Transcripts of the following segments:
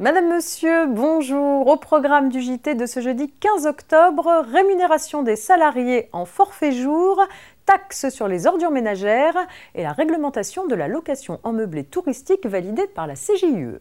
Madame, Monsieur, bonjour. Au programme du JT de ce jeudi 15 octobre, rémunération des salariés en forfait jour, taxes sur les ordures ménagères et la réglementation de la location en meublé touristique validée par la CJUE.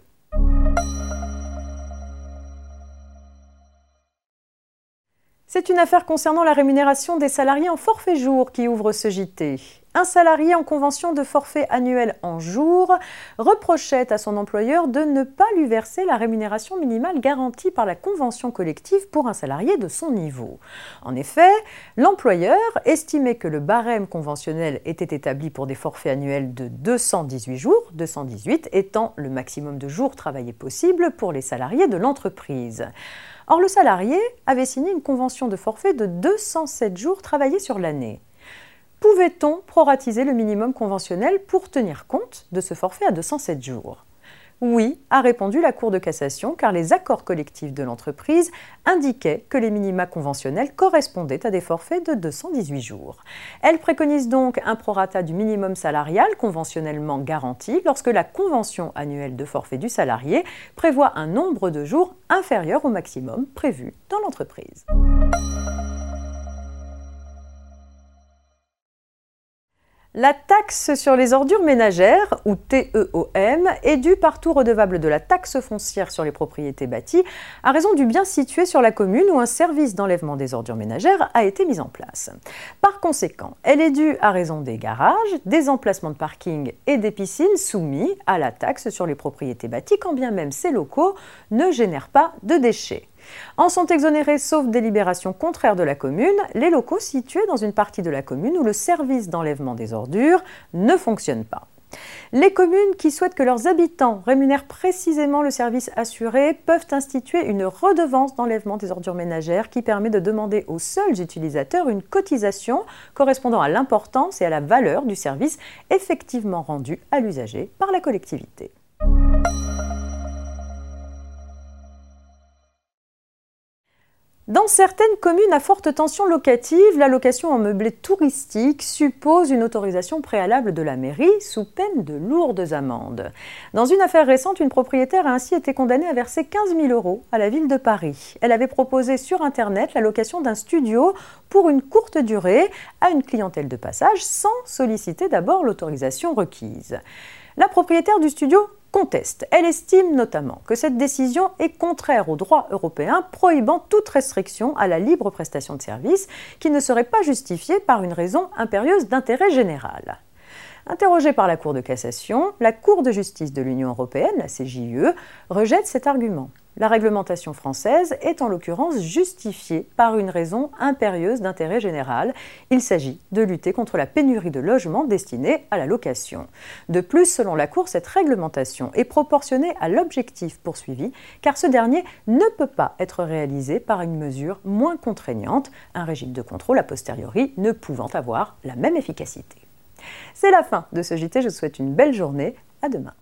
C'est une affaire concernant la rémunération des salariés en forfait jour qui ouvre ce JT un salarié en convention de forfait annuel en jour reprochait à son employeur de ne pas lui verser la rémunération minimale garantie par la convention collective pour un salarié de son niveau. En effet, l'employeur estimait que le barème conventionnel était établi pour des forfaits annuels de 218 jours, 218 étant le maximum de jours travaillés possible pour les salariés de l'entreprise. Or, le salarié avait signé une convention de forfait de 207 jours travaillés sur l'année. Pouvait-on proratiser le minimum conventionnel pour tenir compte de ce forfait à 207 jours? Oui, a répondu la Cour de cassation, car les accords collectifs de l'entreprise indiquaient que les minima conventionnels correspondaient à des forfaits de 218 jours. Elle préconise donc un prorata du minimum salarial conventionnellement garanti lorsque la convention annuelle de forfait du salarié prévoit un nombre de jours inférieur au maximum prévu dans l'entreprise. La taxe sur les ordures ménagères, ou TEOM, est due par tout redevable de la taxe foncière sur les propriétés bâties à raison du bien situé sur la commune où un service d'enlèvement des ordures ménagères a été mis en place. Par conséquent, elle est due à raison des garages, des emplacements de parking et des piscines soumis à la taxe sur les propriétés bâties quand bien même ces locaux ne génèrent pas de déchets. En sont exonérés, sauf délibération contraire de la commune, les locaux situés dans une partie de la commune où le service d'enlèvement des ordures ne fonctionne pas. Les communes qui souhaitent que leurs habitants rémunèrent précisément le service assuré peuvent instituer une redevance d'enlèvement des ordures ménagères qui permet de demander aux seuls utilisateurs une cotisation correspondant à l'importance et à la valeur du service effectivement rendu à l'usager par la collectivité. Dans certaines communes à forte tension locative, la location en meublé touristique suppose une autorisation préalable de la mairie sous peine de lourdes amendes. Dans une affaire récente, une propriétaire a ainsi été condamnée à verser 15 000 euros à la ville de Paris. Elle avait proposé sur Internet la location d'un studio pour une courte durée à une clientèle de passage sans solliciter d'abord l'autorisation requise. La propriétaire du studio Elle estime notamment que cette décision est contraire au droit européen prohibant toute restriction à la libre prestation de services qui ne serait pas justifiée par une raison impérieuse d'intérêt général. Interrogée par la Cour de cassation, la Cour de justice de l'Union européenne, la CJUE, rejette cet argument. La réglementation française est en l'occurrence justifiée par une raison impérieuse d'intérêt général. Il s'agit de lutter contre la pénurie de logements destinés à la location. De plus, selon la Cour, cette réglementation est proportionnée à l'objectif poursuivi, car ce dernier ne peut pas être réalisé par une mesure moins contraignante, un régime de contrôle a posteriori ne pouvant avoir la même efficacité. C'est la fin de ce JT, je vous souhaite une belle journée, à demain.